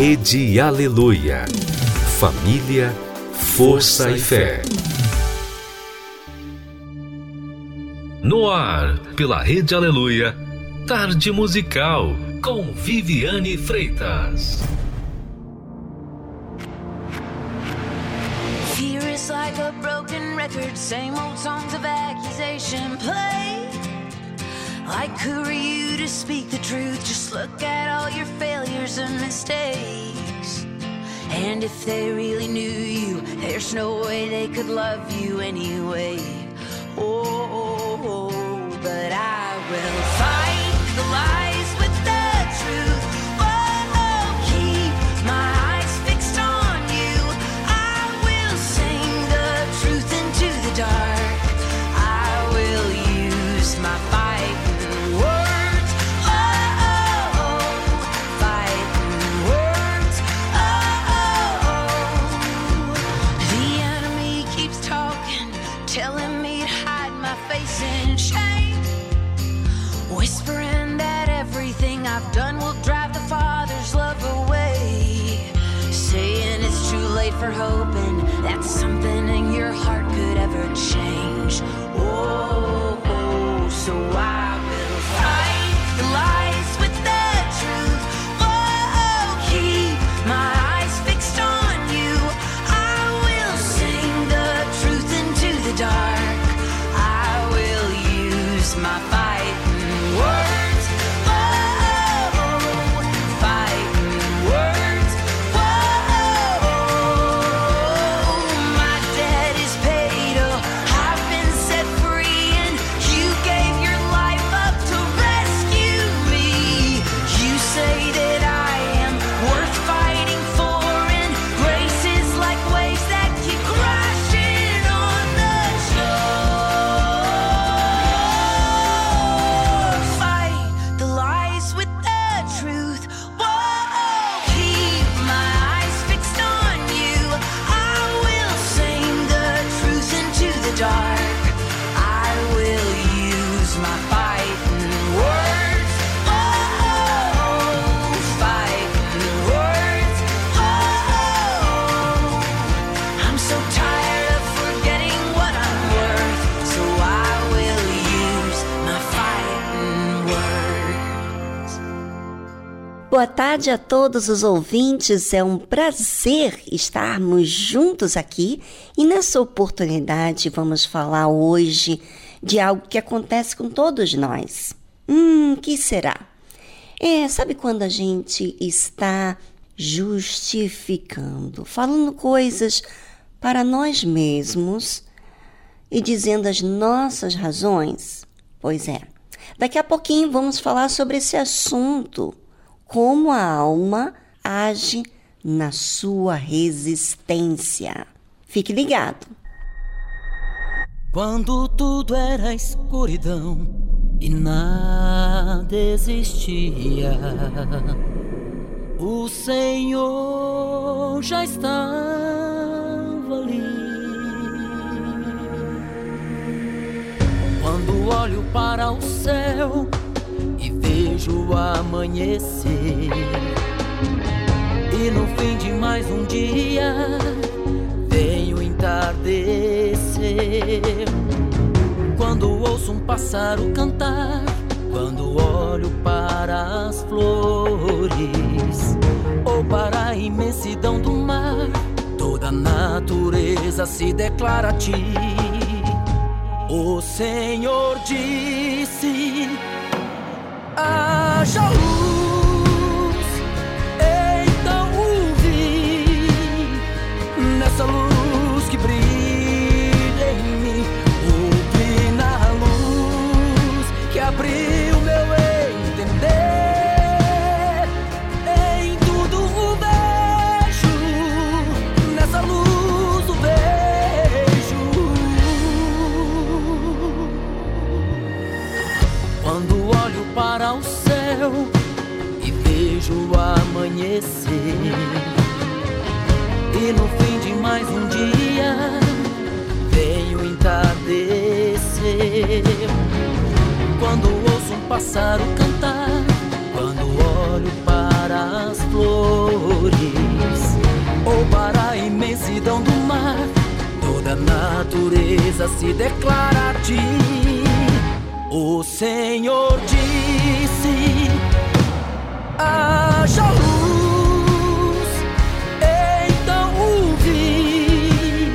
Rede Aleluia. Família, força e fé. No ar, pela Rede Aleluia, Tarde Musical, com Viviane Freitas. Fear is like a broken record, same old songs of accusation play. Like who are you to speak the truth? Just look at all your failures and mistakes. And if they really knew you, there's no way they could love you anyway. Oh, oh, oh but I will fight the lies Boa tarde a todos os ouvintes. É um prazer estarmos juntos aqui e nessa oportunidade vamos falar hoje de algo que acontece com todos nós. Hum, que será? É, sabe quando a gente está justificando, falando coisas para nós mesmos e dizendo as nossas razões? Pois é. Daqui a pouquinho vamos falar sobre esse assunto como a alma age na sua resistência. Fique ligado. Quando tudo era escuridão e nada existia, o Senhor já estava ali. Quando olho para o céu vejo amanhecer, e no fim de mais um dia vem o entardecer. Quando ouço um pássaro cantar, quando olho para as flores, ou para a imensidão do mar, toda a natureza se declara a ti. O Senhor disse: haja luz. E no fim de mais um dia veio entardecer. Quando ouço um pássaro cantar, quando olho para as flores, ou para a imensidão do mar, toda a natureza se declara a ti. O Senhor disse haja luz. Então o vi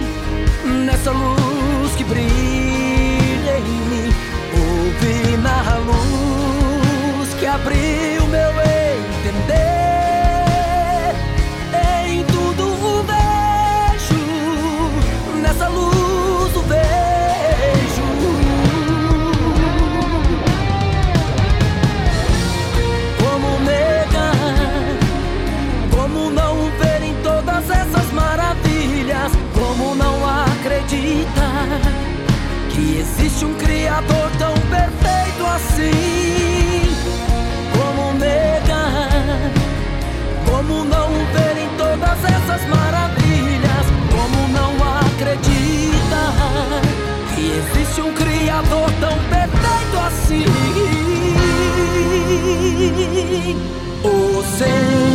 nessa luz que brilha em mim. Ouvi na luz que abriu um Criador tão perfeito assim? Como negar? Como não ver em todas essas maravilhas? Como não acreditar que existe um Criador tão perfeito assim? O Senhor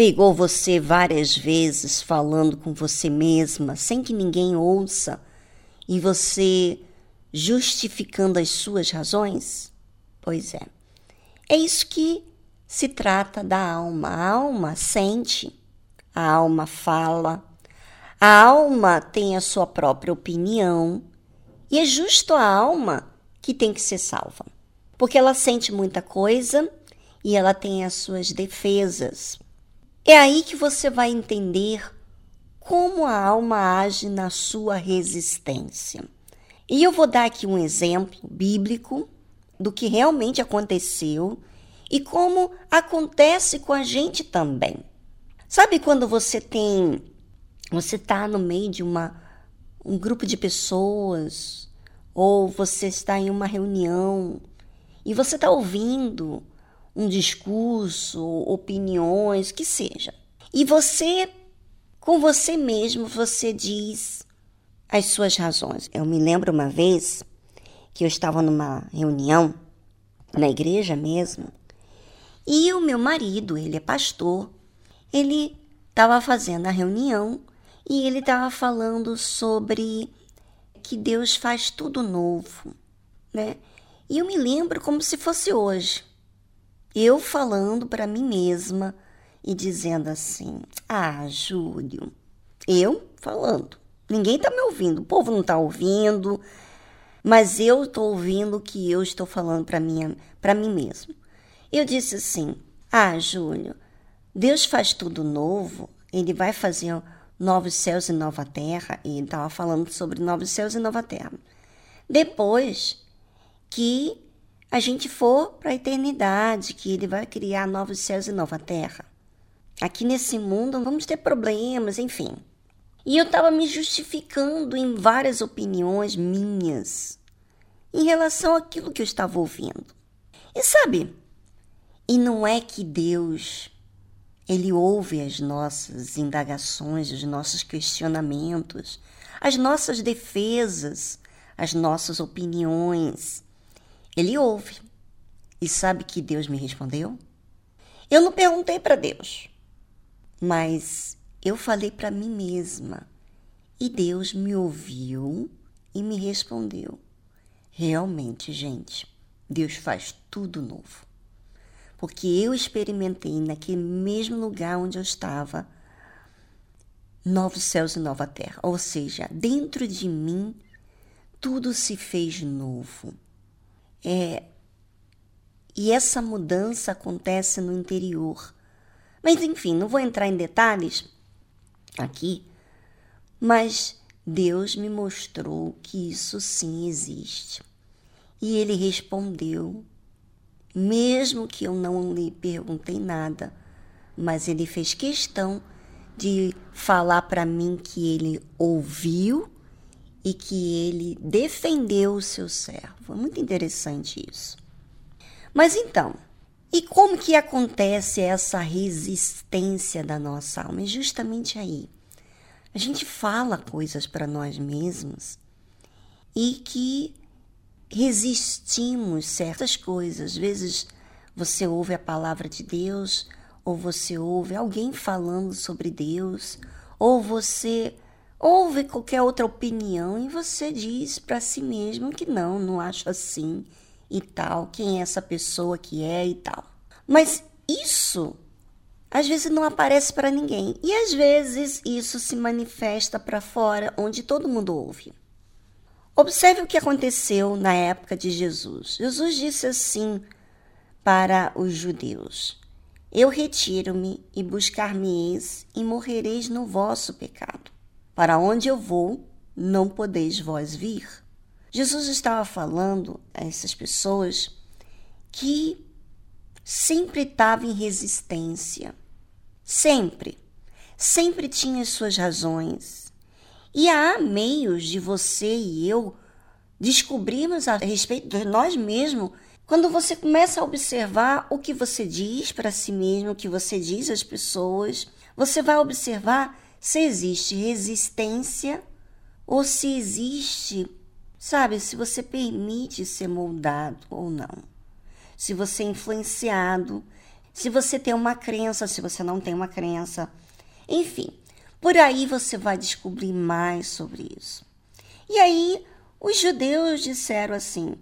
pegou você várias vezes falando com você mesma sem que ninguém ouça e você justificando as suas razões? Pois é. É isso que se trata da alma. A alma sente, a alma fala, a alma tem a sua própria opinião e é justo a alma que tem que ser salva. Porque ela sente muita coisa e ela tem as suas defesas. É aí que você vai entender como a alma age na sua resistência. E eu vou dar aqui um exemplo bíblico do que realmente aconteceu e como acontece com a gente também. Sabe quando você tem você está no meio de uma um grupo de pessoas ou você está em uma reunião e você está ouvindo um discurso, opiniões, que seja. E você, com você mesmo, você diz as suas razões. Eu me lembro uma vez que eu estava numa reunião, na igreja mesmo, e o meu marido, ele é pastor, ele estava fazendo a reunião e ele estava falando sobre que Deus faz tudo novo, né? E eu me lembro como se fosse hoje. Eu falando para mim mesma e dizendo assim: Ah, Júlio, eu falando. Ninguém tá me ouvindo, o povo não tá ouvindo, mas eu estou ouvindo o que eu estou falando para mim, para mim mesmo. Eu disse assim: Ah, Júlio, Deus faz tudo novo, ele vai fazer novos céus e nova terra, e ele estava falando sobre novos céus e nova terra. Depois que a gente for para a eternidade, que ele vai criar novos céus e nova terra. Aqui nesse mundo vamos ter problemas, enfim. E eu estava me justificando em várias opiniões minhas em relação àquilo que eu estava ouvindo. E sabe, e não é que Deus ele ouve as nossas indagações, os nossos questionamentos, as nossas defesas, as nossas opiniões. Ele ouve. E sabe que Deus me respondeu? Eu não perguntei para Deus, mas eu falei para mim mesma e Deus me ouviu e me respondeu. Realmente, gente, Deus faz tudo novo. Porque eu experimentei naquele mesmo lugar onde eu estava novos céus e nova terra. Ou seja, dentro de mim tudo se fez novo. É, e essa mudança acontece no interior. Mas enfim, não vou entrar em detalhes, aqui, mas Deus me mostrou que isso sim existe. E ele respondeu, mesmo que eu não lhe perguntei nada, mas ele fez questão de falar para mim que ele ouviu e que ele defendeu o seu servo. É muito interessante isso. Mas então, e como que acontece essa resistência da nossa alma? É justamente aí. A gente fala coisas para nós mesmos e que resistimos certas coisas. Às vezes você ouve a palavra de Deus, ou você ouve alguém falando sobre Deus, ou você ouve qualquer outra opinião e você diz para si mesmo que não, não acho assim e tal, quem é essa pessoa que é e tal. Mas isso às vezes não aparece para ninguém e às vezes isso se manifesta para fora, onde todo mundo ouve. Observe o que aconteceu na época de Jesus. Jesus disse assim para os judeus: Eu retiro-me e buscar-me-eis e morrereis no vosso pecado. Para onde eu vou, não podeis vós vir. Jesus estava falando a essas pessoas que sempre estava em resistência. Sempre. Sempre tinha suas razões. E há meios de você e eu descobrirmos a respeito de nós mesmos quando você começa a observar o que você diz para si mesmo, o que você diz às pessoas. Você vai observar se existe resistência ou se existe Sabe, se você permite ser moldado ou não. Se você é influenciado, se você tem uma crença, se você não tem uma crença. Enfim, por aí você vai descobrir mais sobre isso. E aí, os judeus disseram assim: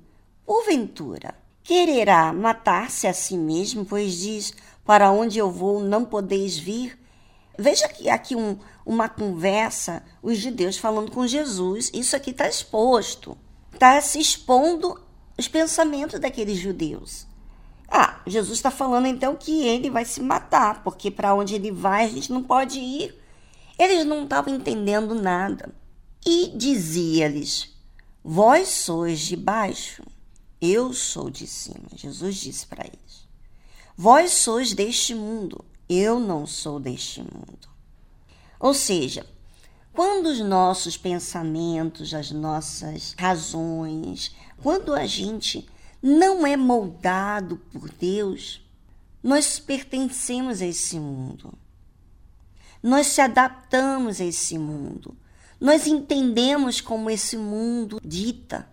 porventura, quererá matar-se a si mesmo, pois diz: Para onde eu vou não podeis vir? Veja aqui, aqui um, uma conversa, os judeus falando com Jesus. Isso aqui está exposto. Está se expondo os pensamentos daqueles judeus. Ah, Jesus está falando então que ele vai se matar, porque para onde ele vai a gente não pode ir. Eles não estavam entendendo nada. E dizia-lhes: Vós sois de baixo, eu sou de cima. Jesus disse para eles: Vós sois deste mundo, eu não sou deste mundo. Ou seja, quando os nossos pensamentos, as nossas razões, quando a gente não é moldado por Deus, nós pertencemos a esse mundo. Nós se adaptamos a esse mundo. Nós entendemos como esse mundo dita.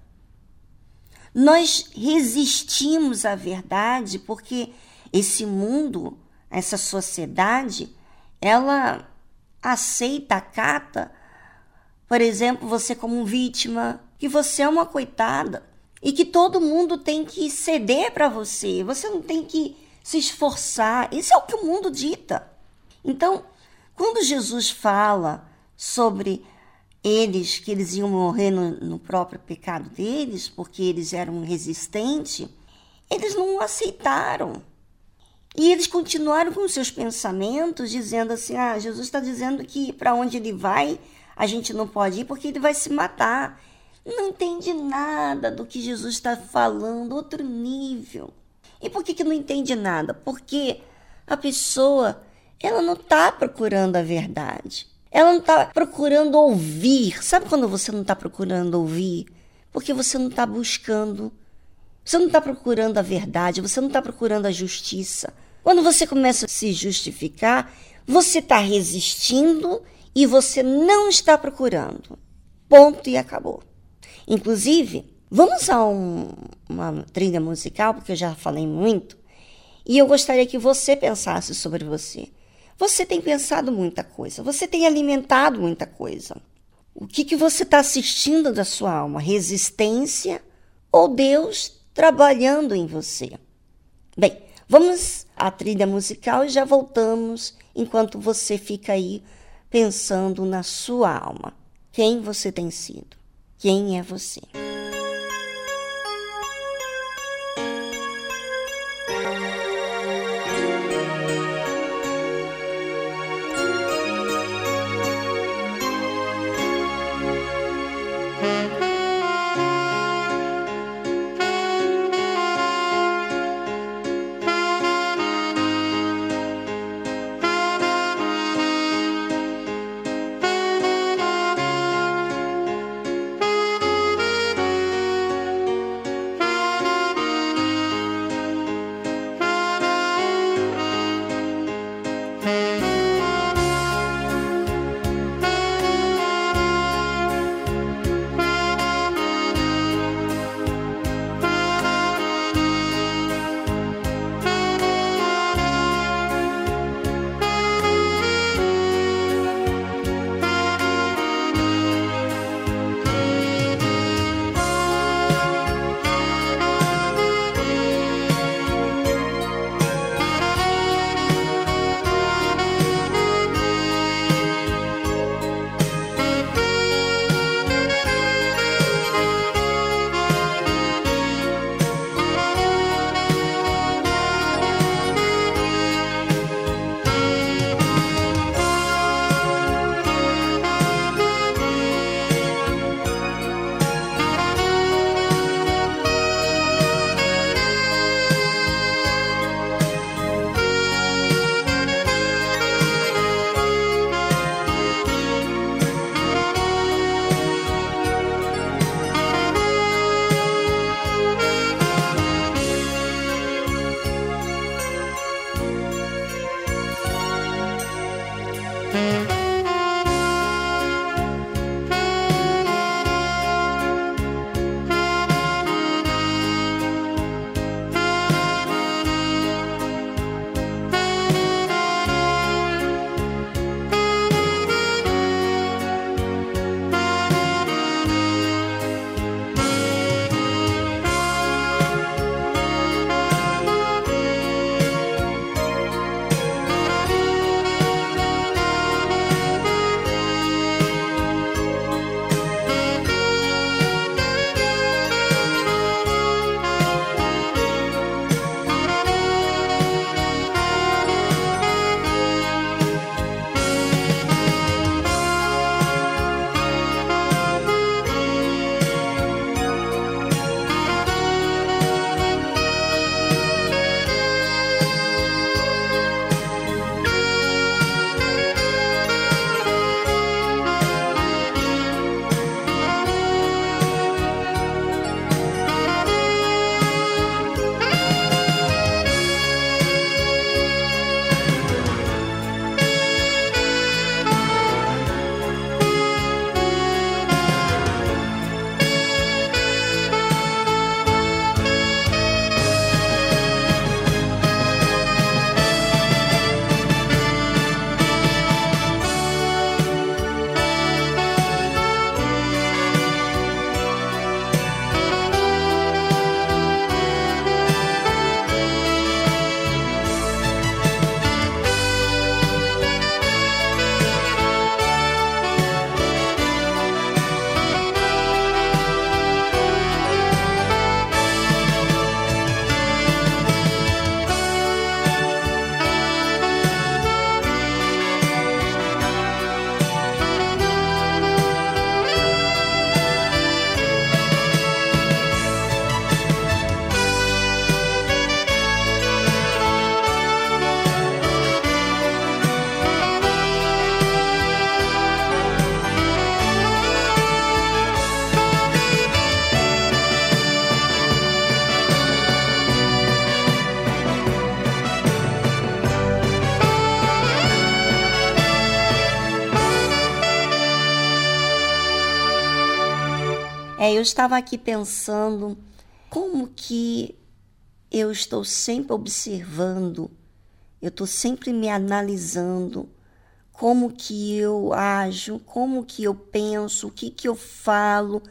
Nós resistimos à verdade porque esse mundo essa sociedade, ela aceita, acata, por exemplo, você como vítima, que você é uma coitada e que todo mundo tem que ceder para você, você não tem que se esforçar. Isso é o que o mundo dita. Então, quando Jesus fala sobre eles que eles iam morrer no, no próprio pecado deles, porque eles eram resistentes, eles não aceitaram. E eles continuaram com seus pensamentos, dizendo assim: ah, Jesus está dizendo que para onde ele vai, a gente não pode ir porque ele vai se matar. Não entende nada do que Jesus está falando, outro nível. E por que, que não entende nada? Porque a pessoa ela não está procurando a verdade. Ela não está procurando ouvir. Sabe quando você não está procurando ouvir? Porque você não está buscando. Você não está procurando a verdade, você não está procurando a justiça. Quando você começa a se justificar, você está resistindo e você não está procurando. Ponto e acabou. Inclusive, vamos a um, uma trilha musical, porque eu já falei muito, e eu gostaria que você pensasse sobre você. Você tem pensado muita coisa, você tem alimentado muita coisa. O que, que você está assistindo da sua alma? Resistência ou Deus trabalhando em você? Bem, vamos à trilha musical e já voltamos enquanto você fica aí pensando na sua alma. Quem você tem sido? Quem é você? É, eu estava aqui pensando como que eu estou sempre observando, eu estou sempre me analisando como que eu ajo, como que eu penso, o que que eu falo,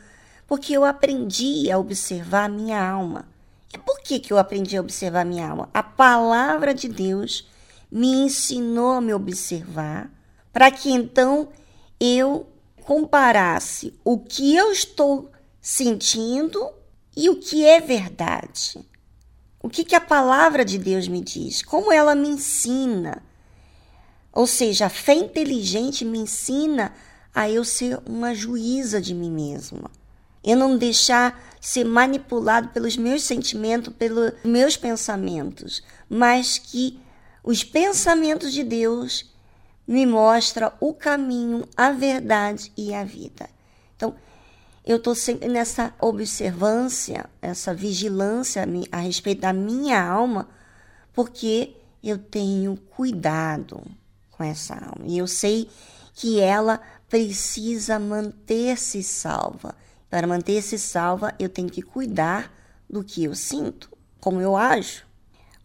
porque eu aprendi a observar a minha alma. E por que que eu aprendi a observar a minha alma? A palavra de Deus me ensinou a me observar, para que então eu comparasse o que eu estou sentindo e o que é verdade. O que, que a palavra de Deus me diz? Como ela me ensina? Ou seja, a fé inteligente me ensina a eu ser uma juíza de mim mesma. Eu não deixar ser manipulado pelos meus sentimentos, pelos meus pensamentos, mas que os pensamentos de Deus me mostram o caminho, a verdade e a vida. Então, eu estou sempre nessa observância, essa vigilância a respeito da minha alma, porque eu tenho cuidado com essa alma. E eu sei que ela precisa manter-se salva. Para manter-se salva, eu tenho que cuidar do que eu sinto, como eu ajo.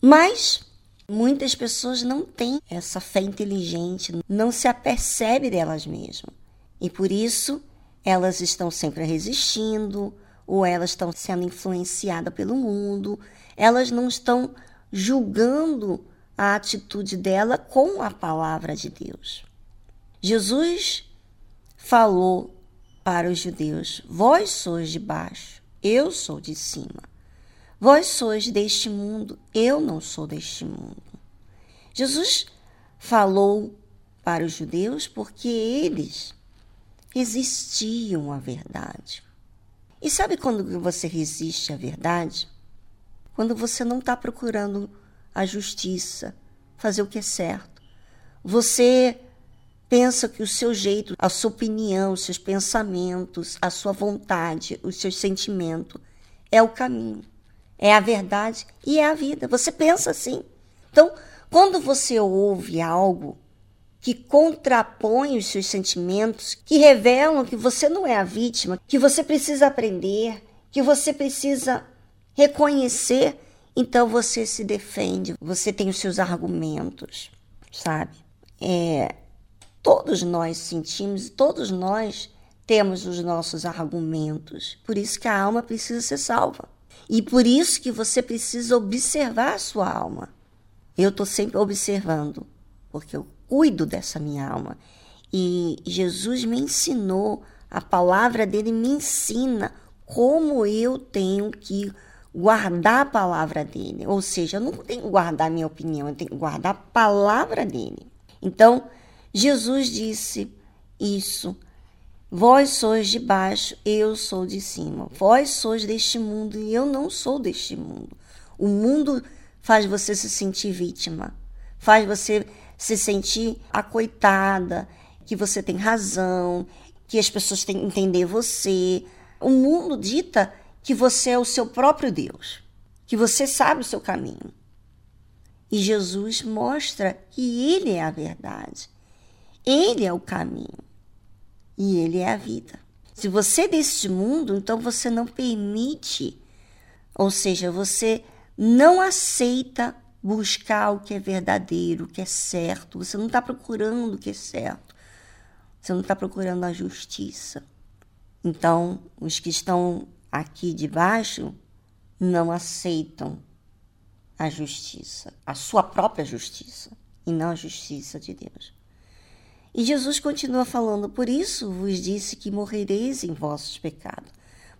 Mas muitas pessoas não têm essa fé inteligente, não se apercebe delas mesmas. E por isso elas estão sempre resistindo, ou elas estão sendo influenciadas pelo mundo, elas não estão julgando a atitude dela com a palavra de Deus. Jesus falou para os judeus: Vós sois de baixo, eu sou de cima. Vós sois deste mundo, eu não sou deste mundo. Jesus falou para os judeus porque eles resistiam à verdade. E sabe quando você resiste à verdade? Quando você não está procurando a justiça, fazer o que é certo. Você pensa que o seu jeito, a sua opinião, os seus pensamentos, a sua vontade, os seus sentimentos é o caminho, é a verdade e é a vida. Você pensa assim. Então, quando você ouve algo que contrapõe os seus sentimentos, que revelam que você não é a vítima, que você precisa aprender, que você precisa reconhecer então você se defende, você tem os seus argumentos, sabe? É, todos nós sentimos, todos nós temos os nossos argumentos. Por isso que a alma precisa ser salva. E por isso que você precisa observar a sua alma. Eu estou sempre observando, porque eu cuido dessa minha alma. E Jesus me ensinou, a palavra dele me ensina como eu tenho que guardar a palavra dele. Ou seja, eu não tenho que guardar a minha opinião, eu tenho que guardar a palavra dele. Então, Jesus disse isso. Vós sois de baixo, eu sou de cima. Vós sois deste mundo e eu não sou deste mundo. O mundo faz você se sentir vítima, faz você se sentir acoitada, que você tem razão, que as pessoas têm que entender você. O mundo dita que você é o seu próprio Deus, que você sabe o seu caminho. E Jesus mostra que Ele é a verdade, Ele é o caminho e Ele é a vida. Se você é deste mundo, então você não permite, ou seja, você não aceita buscar o que é verdadeiro, o que é certo. Você não está procurando o que é certo. Você não está procurando a justiça. Então, os que estão aqui de baixo não aceitam a justiça, a sua própria justiça, e não a justiça de Deus. E Jesus continua falando: Por isso vos disse que morrereis em vossos pecados,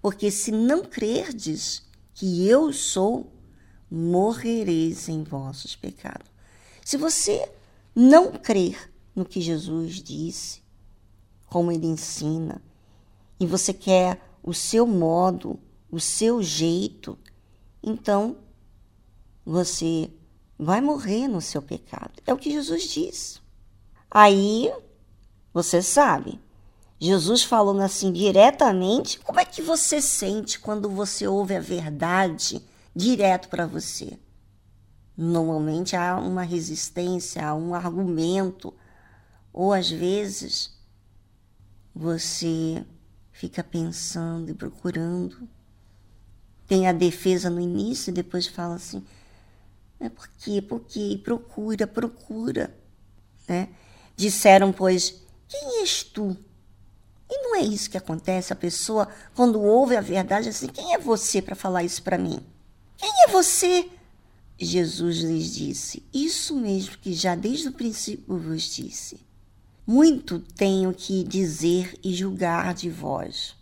porque se não crerdes que eu sou, morrereis em vossos pecados. Se você não crer no que Jesus disse, como ele ensina, e você quer o seu modo, o seu jeito, então você vai morrer no seu pecado. É o que Jesus diz. Aí você sabe, Jesus falando assim diretamente, como é que você sente quando você ouve a verdade direto para você? Normalmente há uma resistência, há um argumento, ou às vezes você fica pensando e procurando. Tem a defesa no início e depois fala assim: é por quê? Por quê? Procura, procura. Né? Disseram, pois, quem és tu? E não é isso que acontece. A pessoa, quando ouve a verdade, assim: quem é você para falar isso para mim? Quem é você? Jesus lhes disse: Isso mesmo que já desde o princípio vos disse. Muito tenho que dizer e julgar de vós,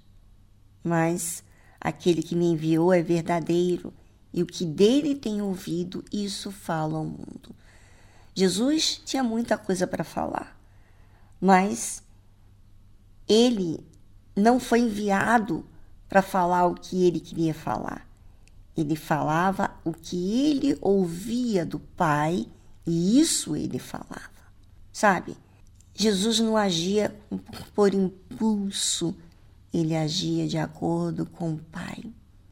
mas aquele que me enviou é verdadeiro, e o que dele tenho ouvido, isso falo ao mundo. Jesus tinha muita coisa para falar, mas ele não foi enviado para falar o que ele queria falar. Ele falava o que ele ouvia do Pai e isso ele falava. Sabe? Jesus não agia por impulso, ele agia de acordo com o Pai.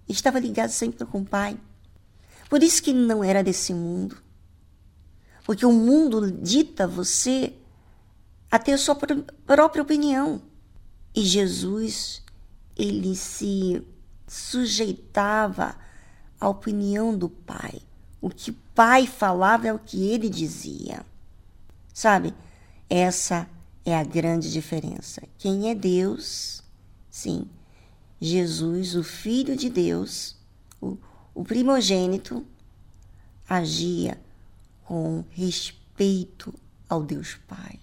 Estava ligado sempre com o Pai. Por isso que ele não era desse mundo. Porque o mundo dita você a ter a sua própria opinião. E Jesus, ele se sujeitava à opinião do Pai. O que o Pai falava é o que ele dizia. Sabe? Essa é a grande diferença. Quem é Deus? Sim, Jesus, o Filho de Deus, o, o primogênito, agia com respeito ao Deus Pai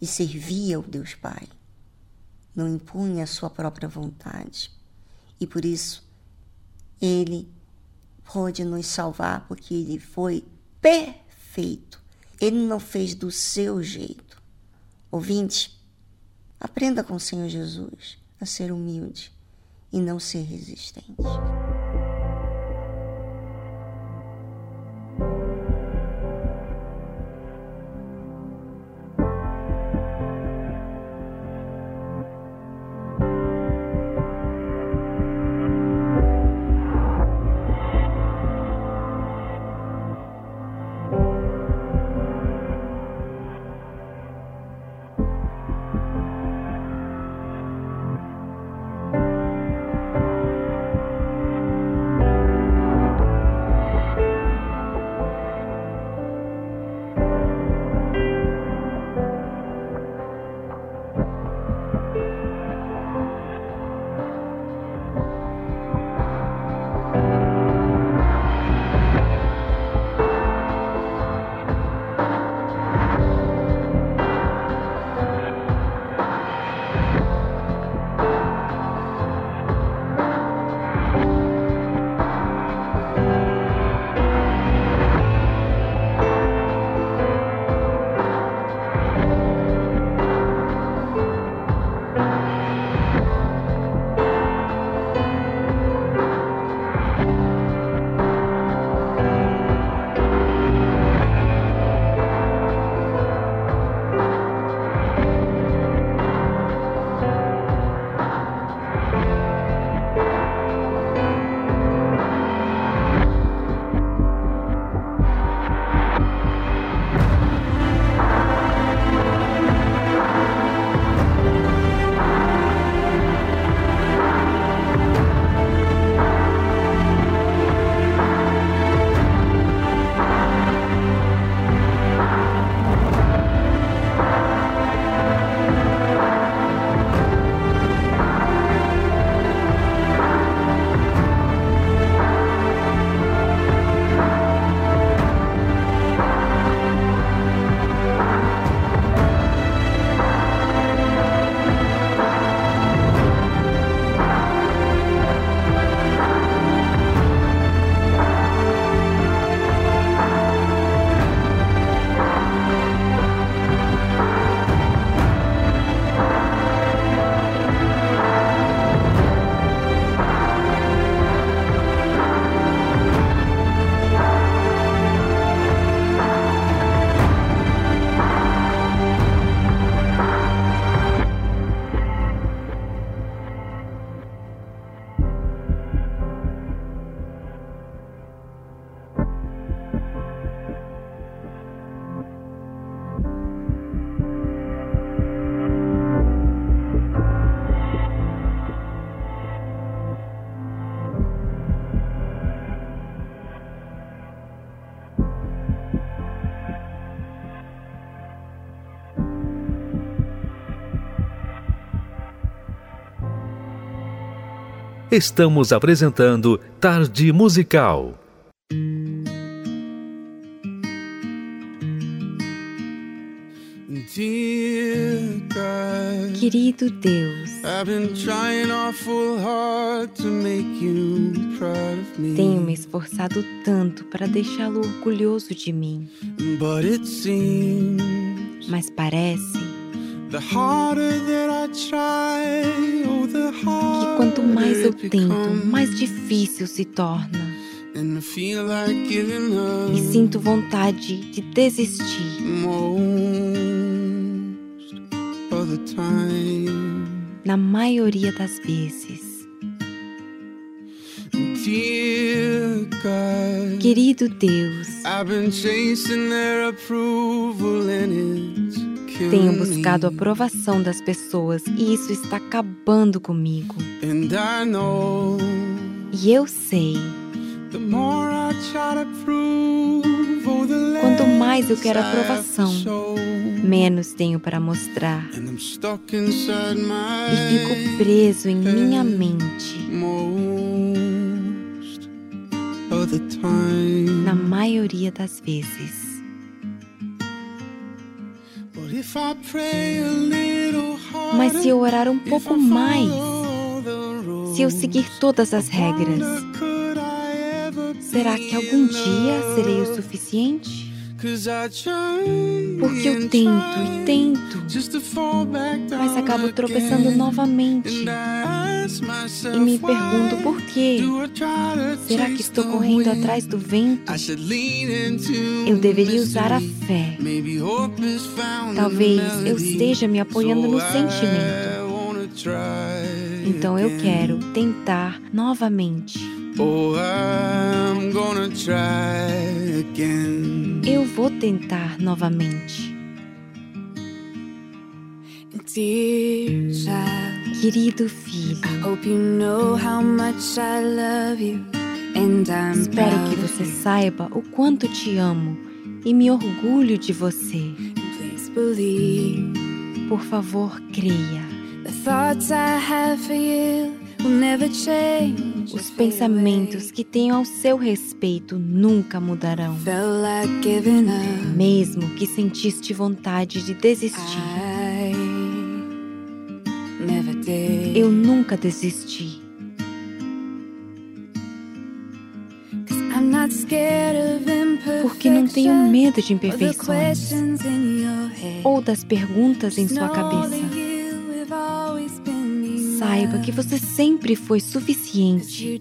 e servia ao Deus Pai. Não impunha a sua própria vontade. E por isso, ele pôde nos salvar, porque ele foi perfeito ele não fez do seu jeito. Ouvinte, aprenda com o Senhor Jesus a ser humilde e não ser resistente. Estamos apresentando Tarde Musical. Querido Deus, tenho me esforçado tanto para deixá-lo orgulhoso de mim. Mas parece que quanto mais eu tento, mais difícil se torna. E sinto vontade de desistir. Na maioria das vezes. Querido Deus, tenho buscado a aprovação das pessoas e isso está acabando comigo. E eu sei. Quanto mais eu quero aprovação, menos tenho para mostrar. E fico preso em minha mente. Na maioria das vezes. Mas se eu orar um pouco mais, se eu seguir todas as regras, será que algum dia serei o suficiente? Porque eu tento e tento, mas acabo tropeçando novamente. E me pergunto por quê? Será que estou correndo atrás do vento? Eu deveria usar a fé. Talvez eu esteja me apoiando no sentimento. Então eu quero tentar novamente. Eu vou tentar novamente. Querido filho, espero que você saiba o quanto te amo e me orgulho de você. Por favor, creia. The thoughts I have for you os pensamentos que tenho ao seu respeito nunca mudarão. Mesmo que sentiste vontade de desistir. Eu nunca desisti. Porque não tenho medo de imperfeições ou das perguntas em sua cabeça saiba que você sempre foi suficiente.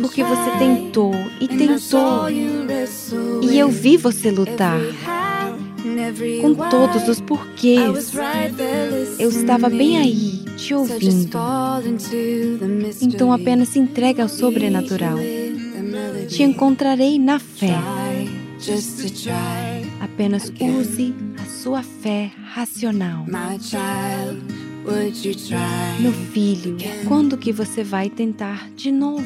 Porque você tentou e tentou. E eu vi você lutar. Com todos os porquês. Eu estava bem aí, te ouvindo. Então apenas se entregue ao sobrenatural. Te encontrarei na fé. Apenas use a sua fé racional. Meu filho, quando que você vai tentar de novo?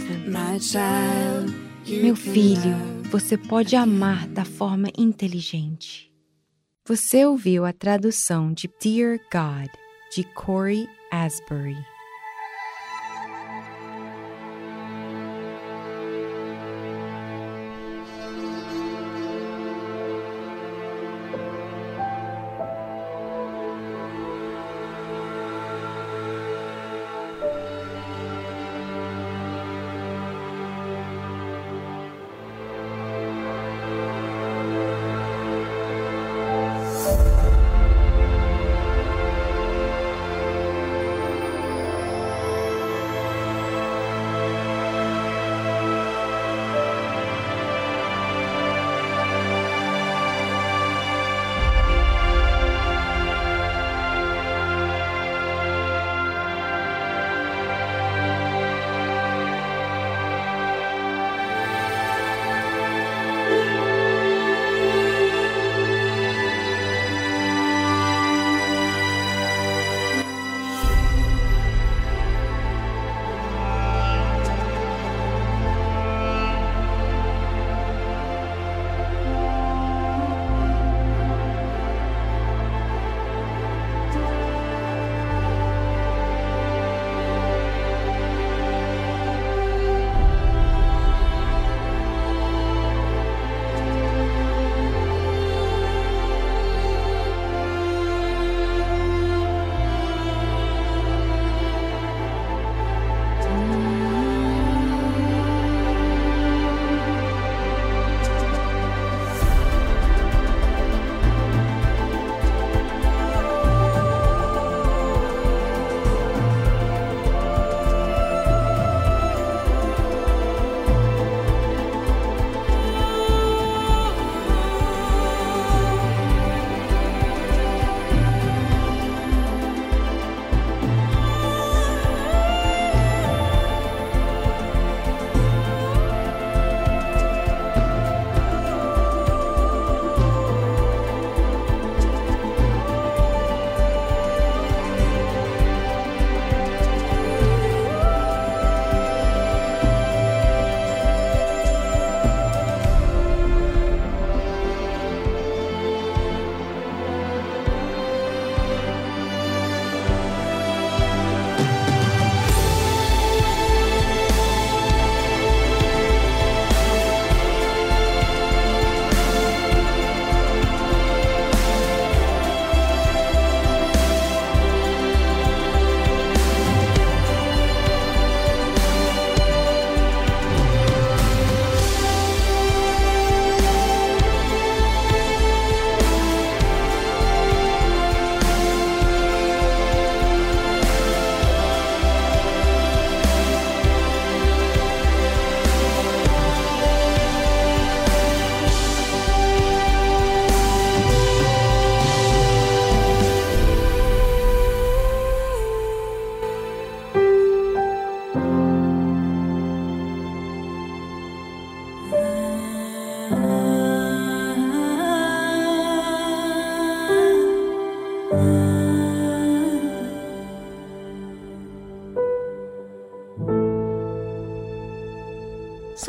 Meu filho, você pode amar da forma inteligente. Você ouviu a tradução de Dear God, de Corey Asbury.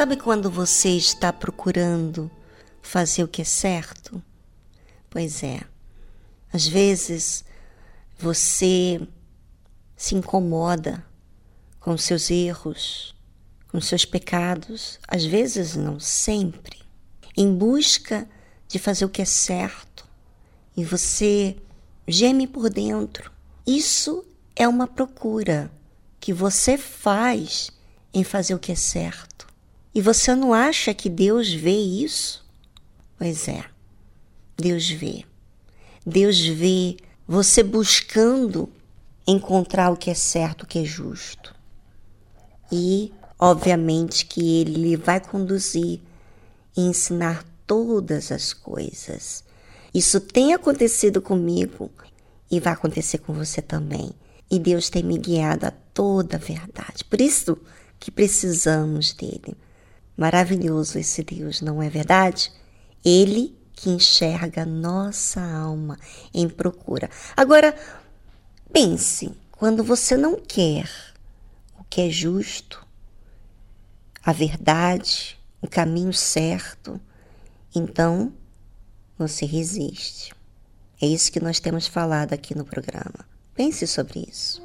Sabe quando você está procurando fazer o que é certo? Pois é. Às vezes você se incomoda com seus erros, com seus pecados, às vezes não sempre, em busca de fazer o que é certo, e você geme por dentro. Isso é uma procura que você faz em fazer o que é certo. E você não acha que Deus vê isso? Pois é, Deus vê. Deus vê você buscando encontrar o que é certo, o que é justo. E, obviamente, que Ele vai conduzir e ensinar todas as coisas. Isso tem acontecido comigo e vai acontecer com você também. E Deus tem me guiado a toda a verdade. Por isso que precisamos dele. Maravilhoso esse Deus, não é verdade? Ele que enxerga nossa alma em procura. Agora, pense, quando você não quer o que é justo, a verdade, o caminho certo, então você resiste. É isso que nós temos falado aqui no programa. Pense sobre isso.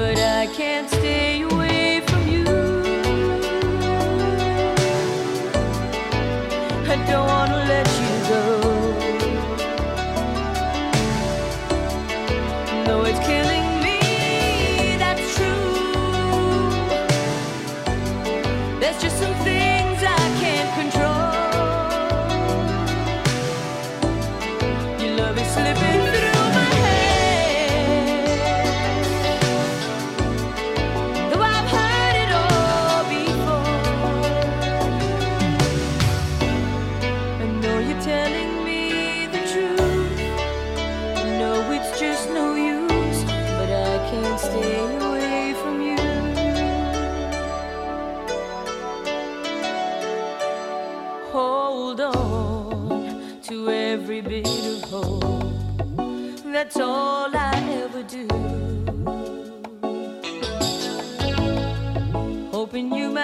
but I can't stay away from you. I don't wanna let you go.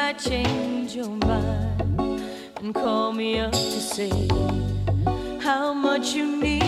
Might change your mind and call me up to say how much you need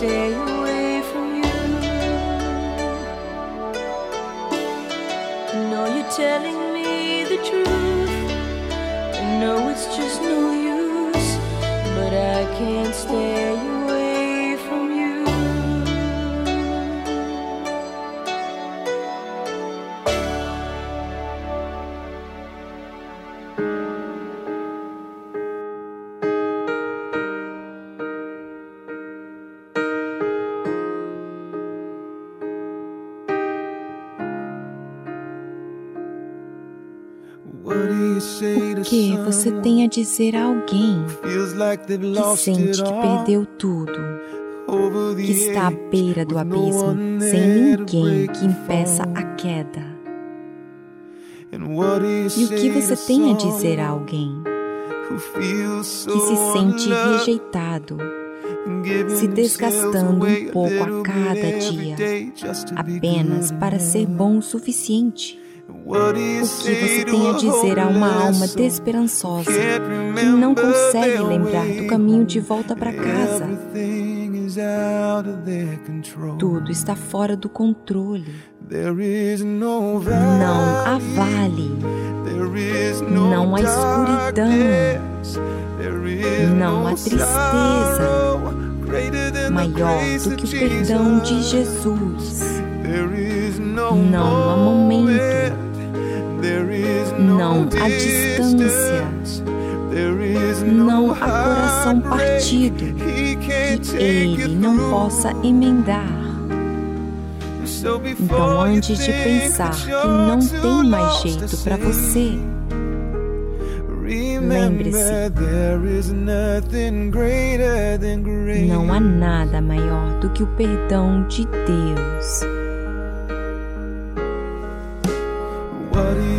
say O que você tem a dizer a alguém que sente que perdeu tudo, que está à beira do abismo, sem ninguém que impeça a queda? E o que você tem a dizer a alguém que se sente rejeitado, se desgastando um pouco a cada dia, apenas para ser bom o suficiente? O que você tem a dizer a uma alma desesperançosa que não consegue lembrar do caminho de volta para casa? Tudo está fora do controle. Não há vale. Não há escuridão. Não há tristeza maior do que o perdão de Jesus. Não há momento. Não há distância. Não há coração partido que ele não possa emendar. Então, antes de pensar que não tem mais jeito para você, lembre-se: não há nada maior do que o perdão de Deus.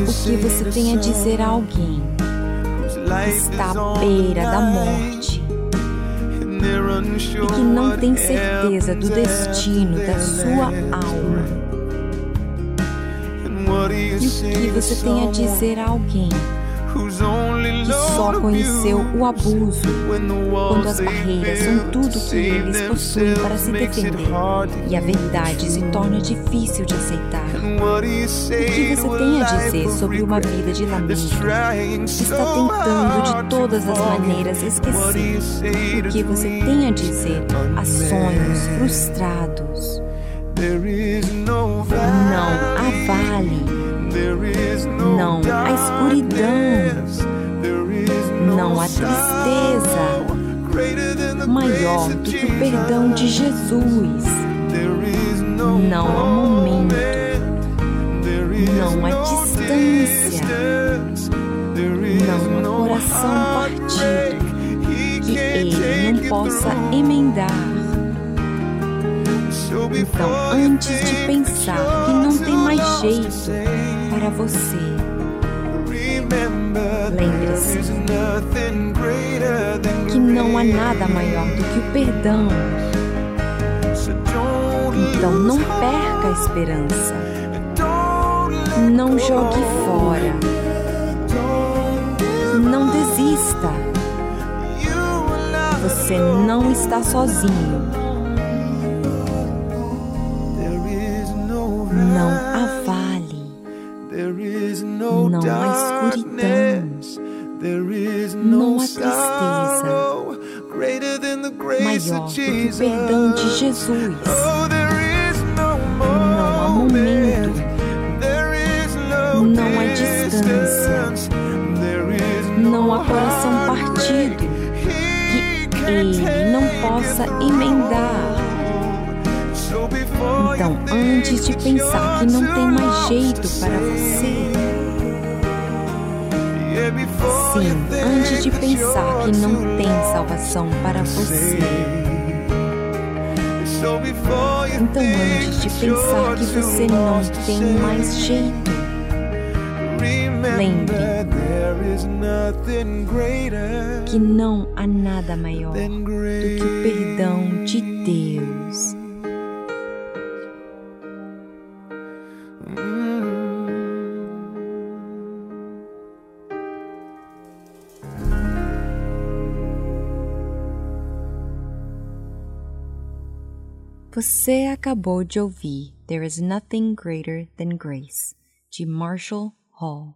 O que você tem a dizer a alguém está à beira da morte e que não tem certeza do destino da sua alma? E o que você tem a dizer a alguém que só conheceu o abuso quando as barreiras são tudo que eles possuem para se defender e a verdade se torna difícil de aceitar. O que você tem a dizer sobre uma vida de lamento? Está tentando de todas as maneiras esquecer o que você tem a dizer a sonhos frustrados. Não há vale, não há escuridão não há tristeza maior do que o perdão de Jesus. Não há momento, não há distância, não há coração partido que ele não possa emendar. Então, antes de pensar que não tem mais jeito para você, Lembre-se que não há nada maior do que o perdão. Então não perca a esperança. Não jogue fora. Não desista. Você não está sozinho. não há escuridão, não há tristeza maior do que o perdão de Jesus. Não há momento, não há distância, não há coração partido que Ele não possa emendar. Então, antes de pensar que não tem mais jeito para você, Sim, antes de pensar que não tem salvação para você. Então, antes de pensar que você não tem mais jeito, lembre que não há nada maior do que o perdão de Deus. Você acabou de ouvir There is Nothing Greater Than Grace, de Marshall Hall.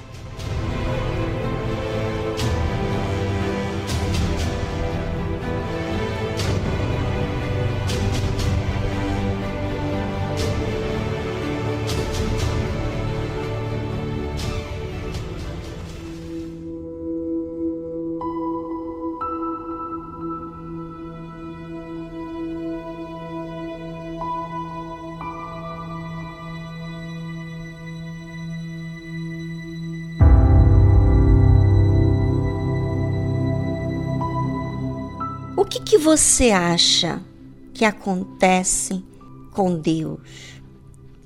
Você acha que acontece com Deus?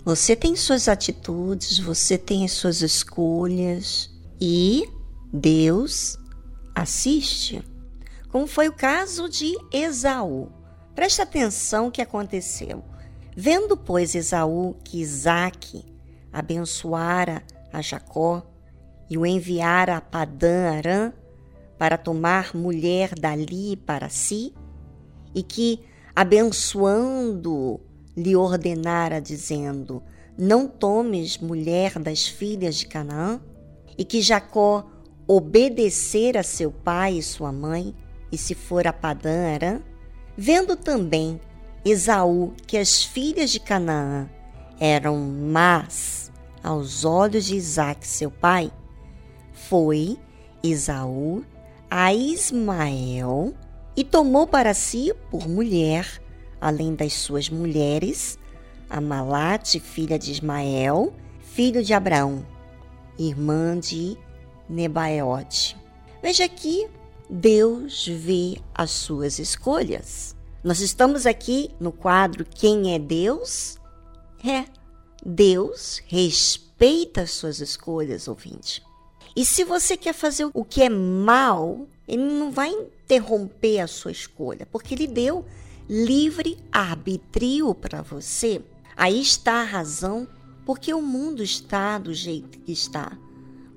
Você tem suas atitudes, você tem as suas escolhas e Deus assiste. Como foi o caso de Esaú. Preste atenção o que aconteceu. Vendo, pois, Esaú que Isaac abençoara a Jacó e o enviara a Padã Arã para tomar mulher dali para si, e que, abençoando, lhe ordenara, dizendo: Não tomes mulher das filhas de Canaã, e que Jacó obedecer a seu pai e sua mãe, e se for a Padã Arã, vendo também Esaú que as filhas de Canaã eram más aos olhos de Isaac, seu pai, foi Esaú a Ismael e tomou para si por mulher, além das suas mulheres, a Malate, filha de Ismael, filho de Abraão, irmã de Nebaiote. Veja aqui, Deus vê as suas escolhas. Nós estamos aqui no quadro Quem é Deus? É, Deus respeita as suas escolhas, ouvinte. E se você quer fazer o que é mal, ele não vai interromper a sua escolha, porque ele deu livre arbítrio para você. Aí está a razão porque o mundo está do jeito que está.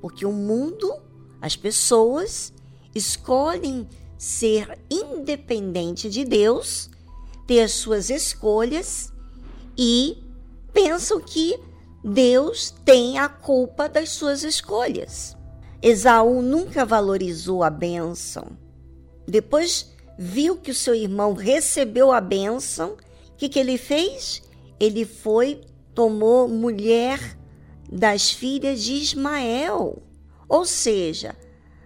Porque o mundo, as pessoas escolhem ser independente de Deus, ter as suas escolhas e pensam que Deus tem a culpa das suas escolhas. Esaú nunca valorizou a bênção. Depois viu que o seu irmão recebeu a bênção. O que, que ele fez? Ele foi, tomou mulher das filhas de Ismael. Ou seja,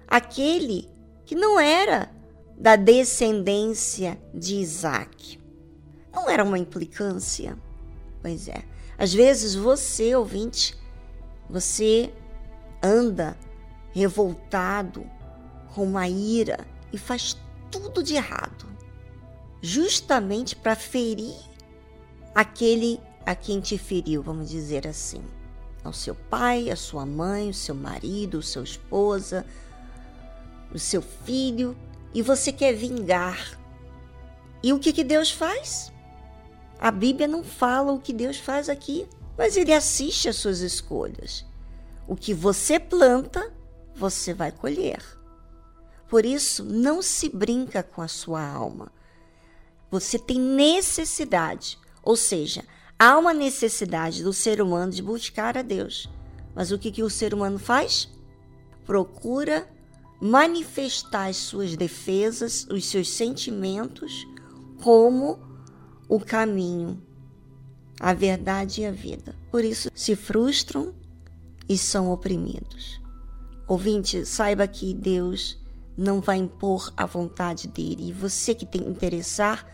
aquele que não era da descendência de Isaac. Não era uma implicância? Pois é. Às vezes você, ouvinte, você anda revoltado, com uma ira e faz tudo de errado, justamente para ferir aquele a quem te feriu, vamos dizer assim. Ao seu pai, a sua mãe, o seu marido, a sua esposa, o seu filho, e você quer vingar. E o que, que Deus faz? A Bíblia não fala o que Deus faz aqui, mas ele assiste às suas escolhas. O que você planta, você vai colher. Por isso, não se brinca com a sua alma. Você tem necessidade, ou seja, há uma necessidade do ser humano de buscar a Deus. Mas o que, que o ser humano faz? Procura manifestar as suas defesas, os seus sentimentos, como o caminho, a verdade e a vida. Por isso se frustram e são oprimidos. Ouvinte, saiba que Deus não vai impor a vontade dele. E você que tem interessar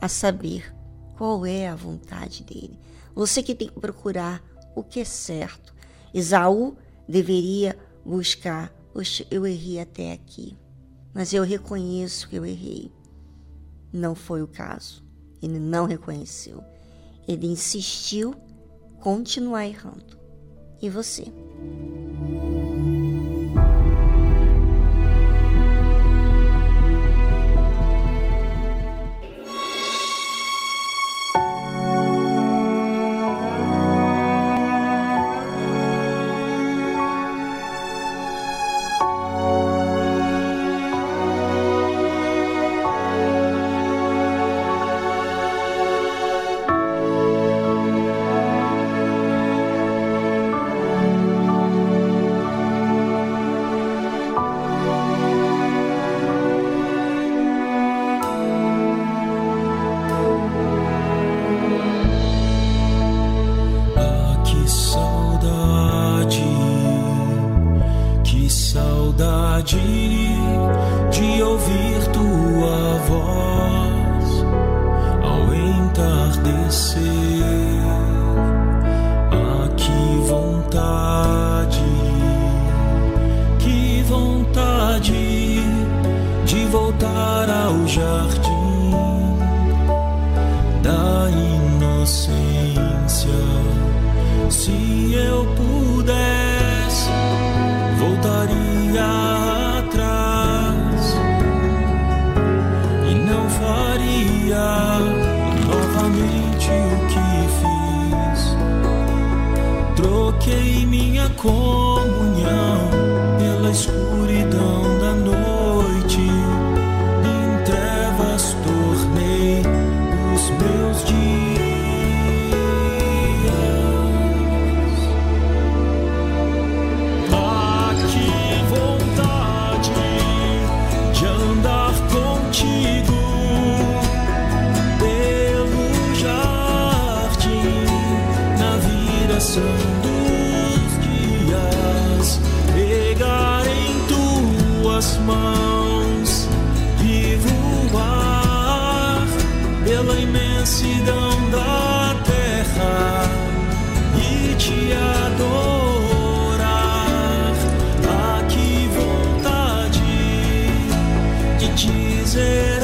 a saber qual é a vontade dele. Você que tem que procurar o que é certo. Esaú deveria buscar, eu errei até aqui, mas eu reconheço que eu errei. Não foi o caso. Ele não reconheceu. Ele insistiu continuar errando. E você? dizer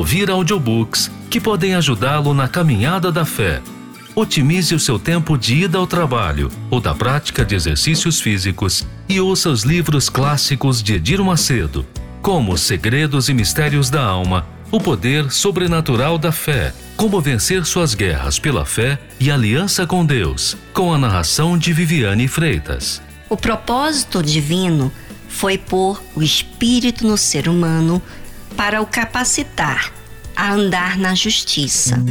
Ouvir audiobooks que podem ajudá-lo na caminhada da fé? Otimize o seu tempo de ida ao trabalho ou da prática de exercícios físicos e ouça os livros clássicos de Edir Macedo, como Segredos e Mistérios da Alma, O Poder Sobrenatural da Fé, Como Vencer Suas Guerras pela Fé e Aliança com Deus, com a narração de Viviane Freitas. O propósito divino foi pôr o espírito no ser humano para o capacitar a andar na justiça.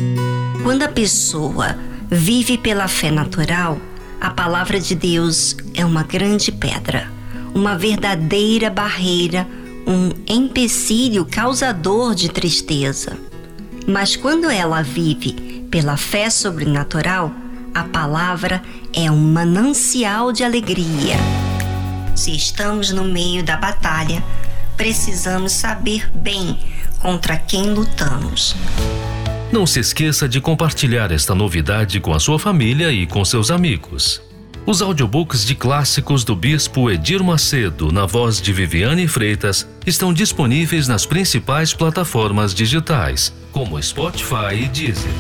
Quando a pessoa vive pela fé natural, a palavra de Deus é uma grande pedra, uma verdadeira barreira, um empecilho causador de tristeza. Mas quando ela vive pela fé sobrenatural, a palavra é um manancial de alegria. Se estamos no meio da batalha, precisamos saber bem contra quem lutamos. Não se esqueça de compartilhar esta novidade com a sua família e com seus amigos. Os audiobooks de clássicos do Bispo Edir Macedo, na voz de Viviane Freitas, estão disponíveis nas principais plataformas digitais, como Spotify e Deezer.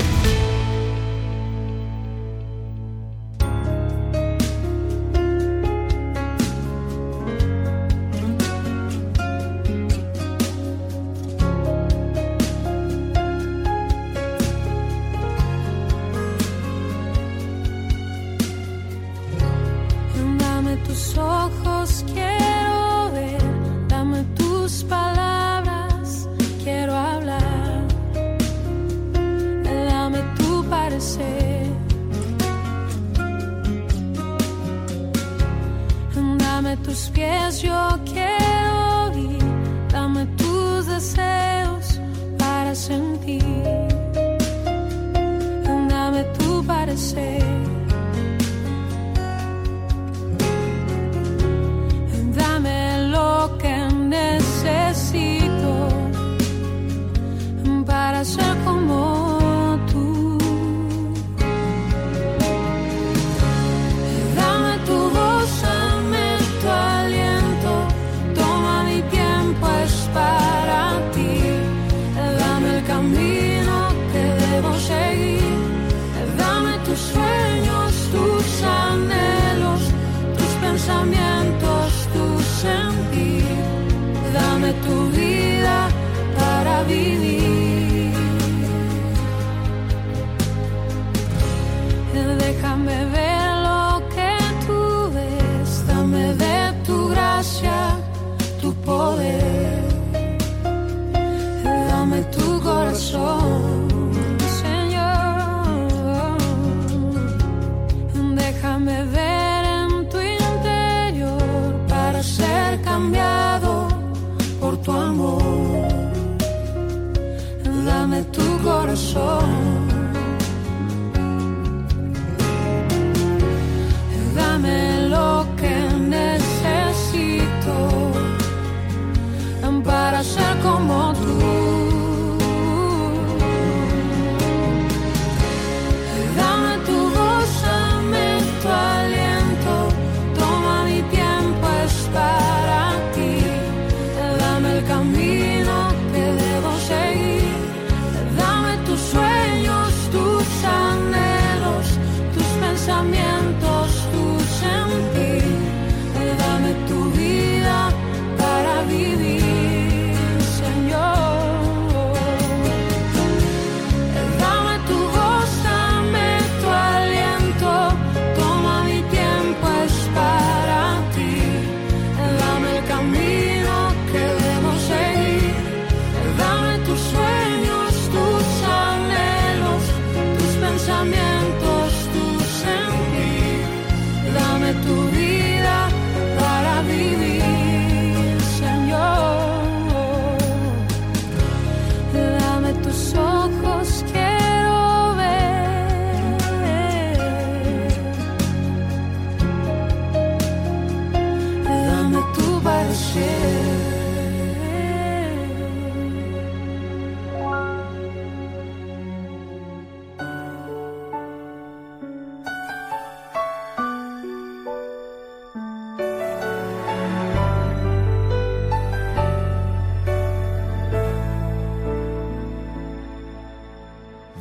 Tus pies, yo quiero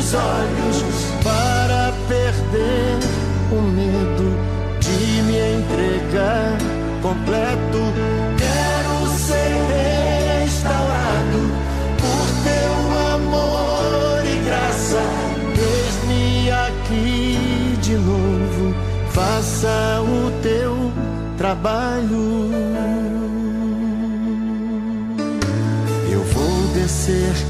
Nos olhos para perder o medo de me entregar completo. Quero ser restaurado por teu amor e graça. Eis-me aqui de novo, faça o teu trabalho. Eu vou descer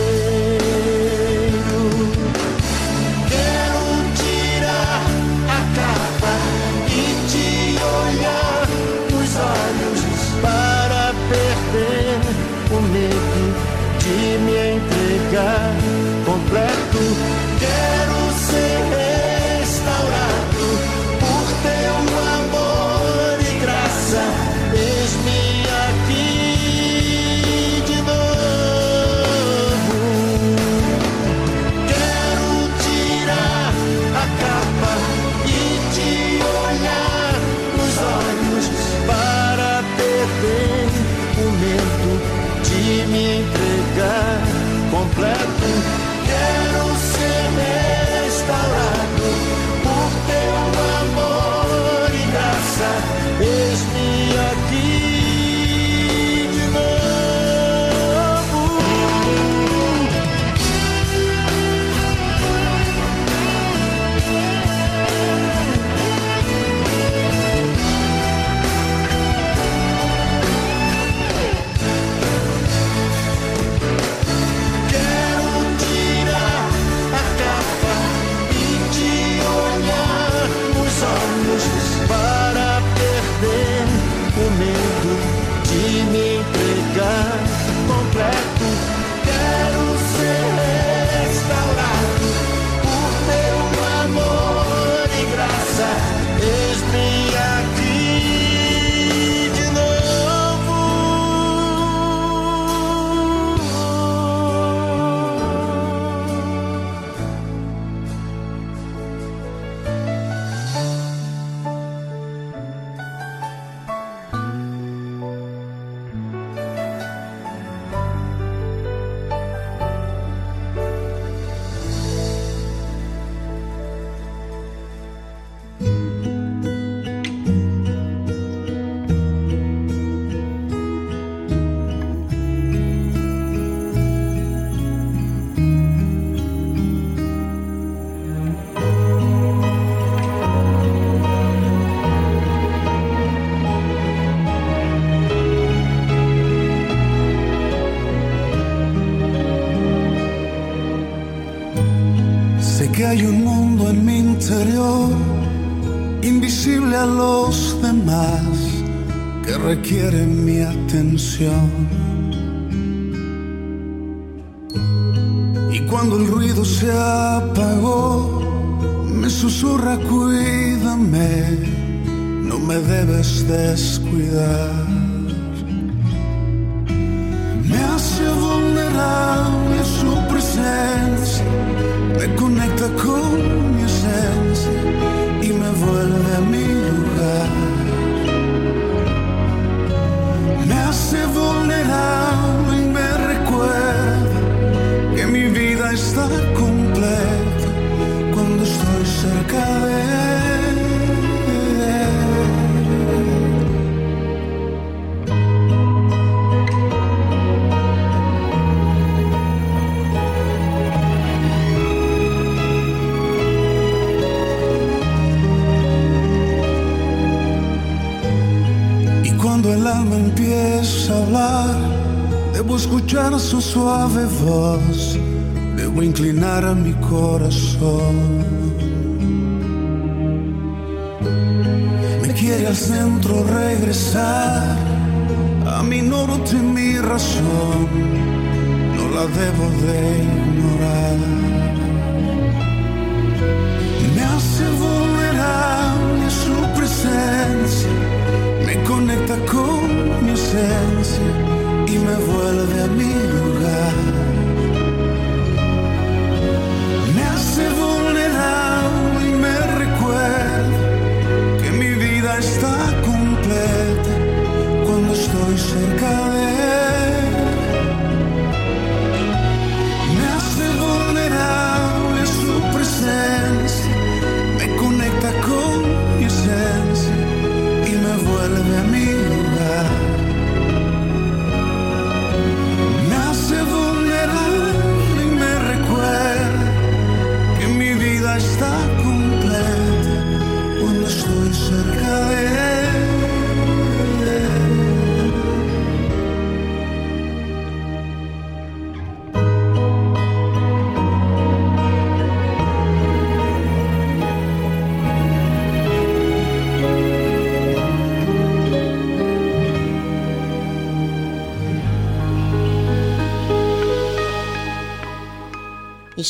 De me entregar completo. Quero ser completo.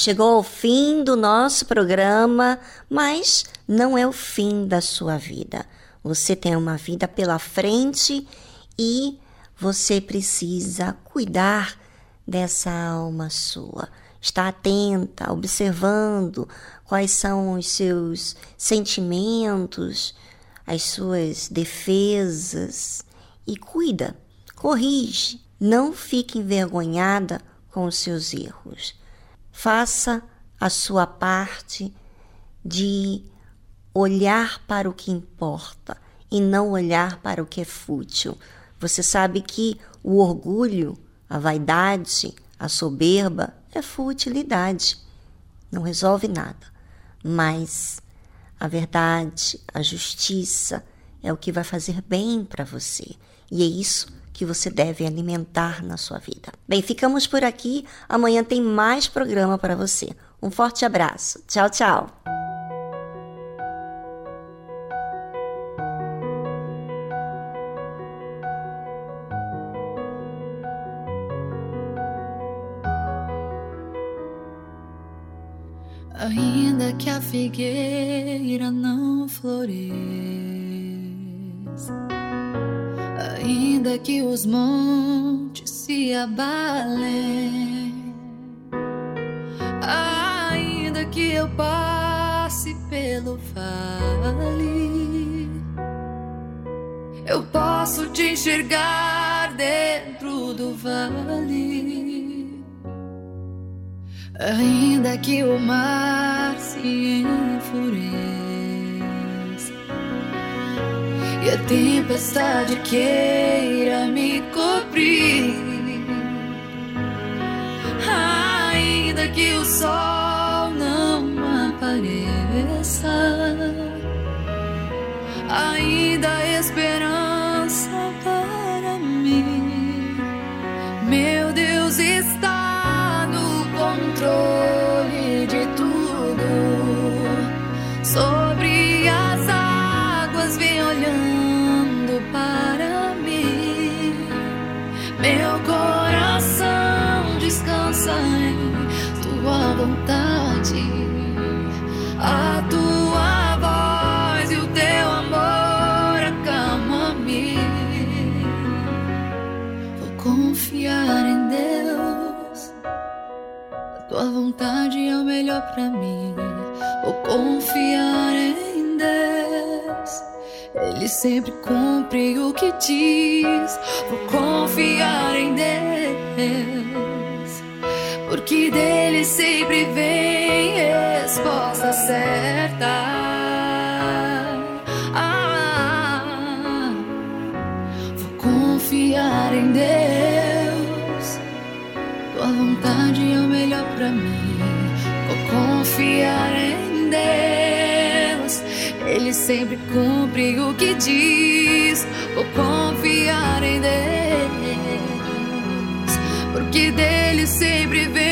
Chegou ao fim do nosso programa, mas não é o fim da sua vida. Você tem uma vida pela frente e você precisa cuidar dessa alma sua. Está atenta, observando quais são os seus sentimentos, as suas defesas e cuida, corrige. Não fique envergonhada com os seus erros. Faça a sua parte de olhar para o que importa e não olhar para o que é fútil. Você sabe que o orgulho, a vaidade, a soberba é futilidade, não resolve nada. Mas a verdade, a justiça é o que vai fazer bem para você. E é isso que você deve alimentar na sua vida. Bem, ficamos por aqui. Amanhã tem mais programa para você. Um forte abraço. Tchau, tchau. Ainda que a figueira não floresça, ainda que os montes se abalem, ainda que eu passe pelo vale, eu posso te enxergar dentro do vale. Ainda que o mar se enfureça e a tempestade queira me cobrir, ainda que o sol não apareça, ainda há pra mim. Vou confiar em Deus. Ele sempre cumpre o que diz. Vou confiar em Deus. Porque dele sempre vem resposta certa. Ah, confiar em Deus. Tua vontade é o melhor pra mim. Confiar em Deus. Ele sempre cumpre o que diz. Vou confiar em Deus, porque dele sempre vem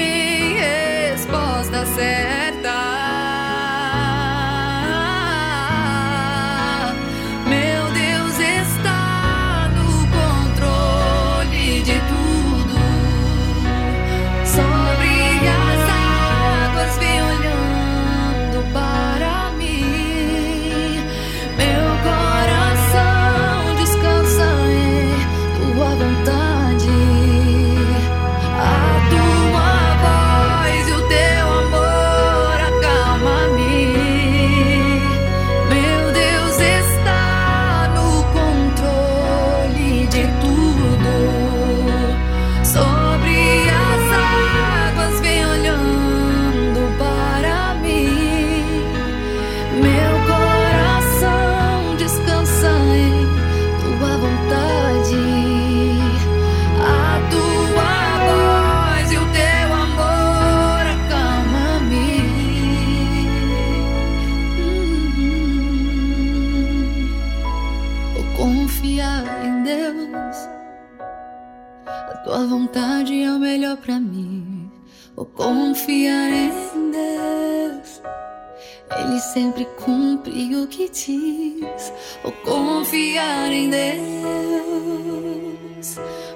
sempre cumpre o que diz. Vou confiar em Deus,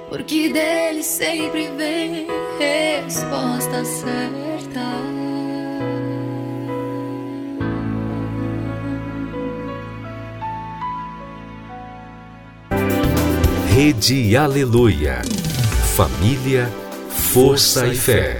porque dele sempre vem resposta certa. Rede Aleluia. Família, força e fé.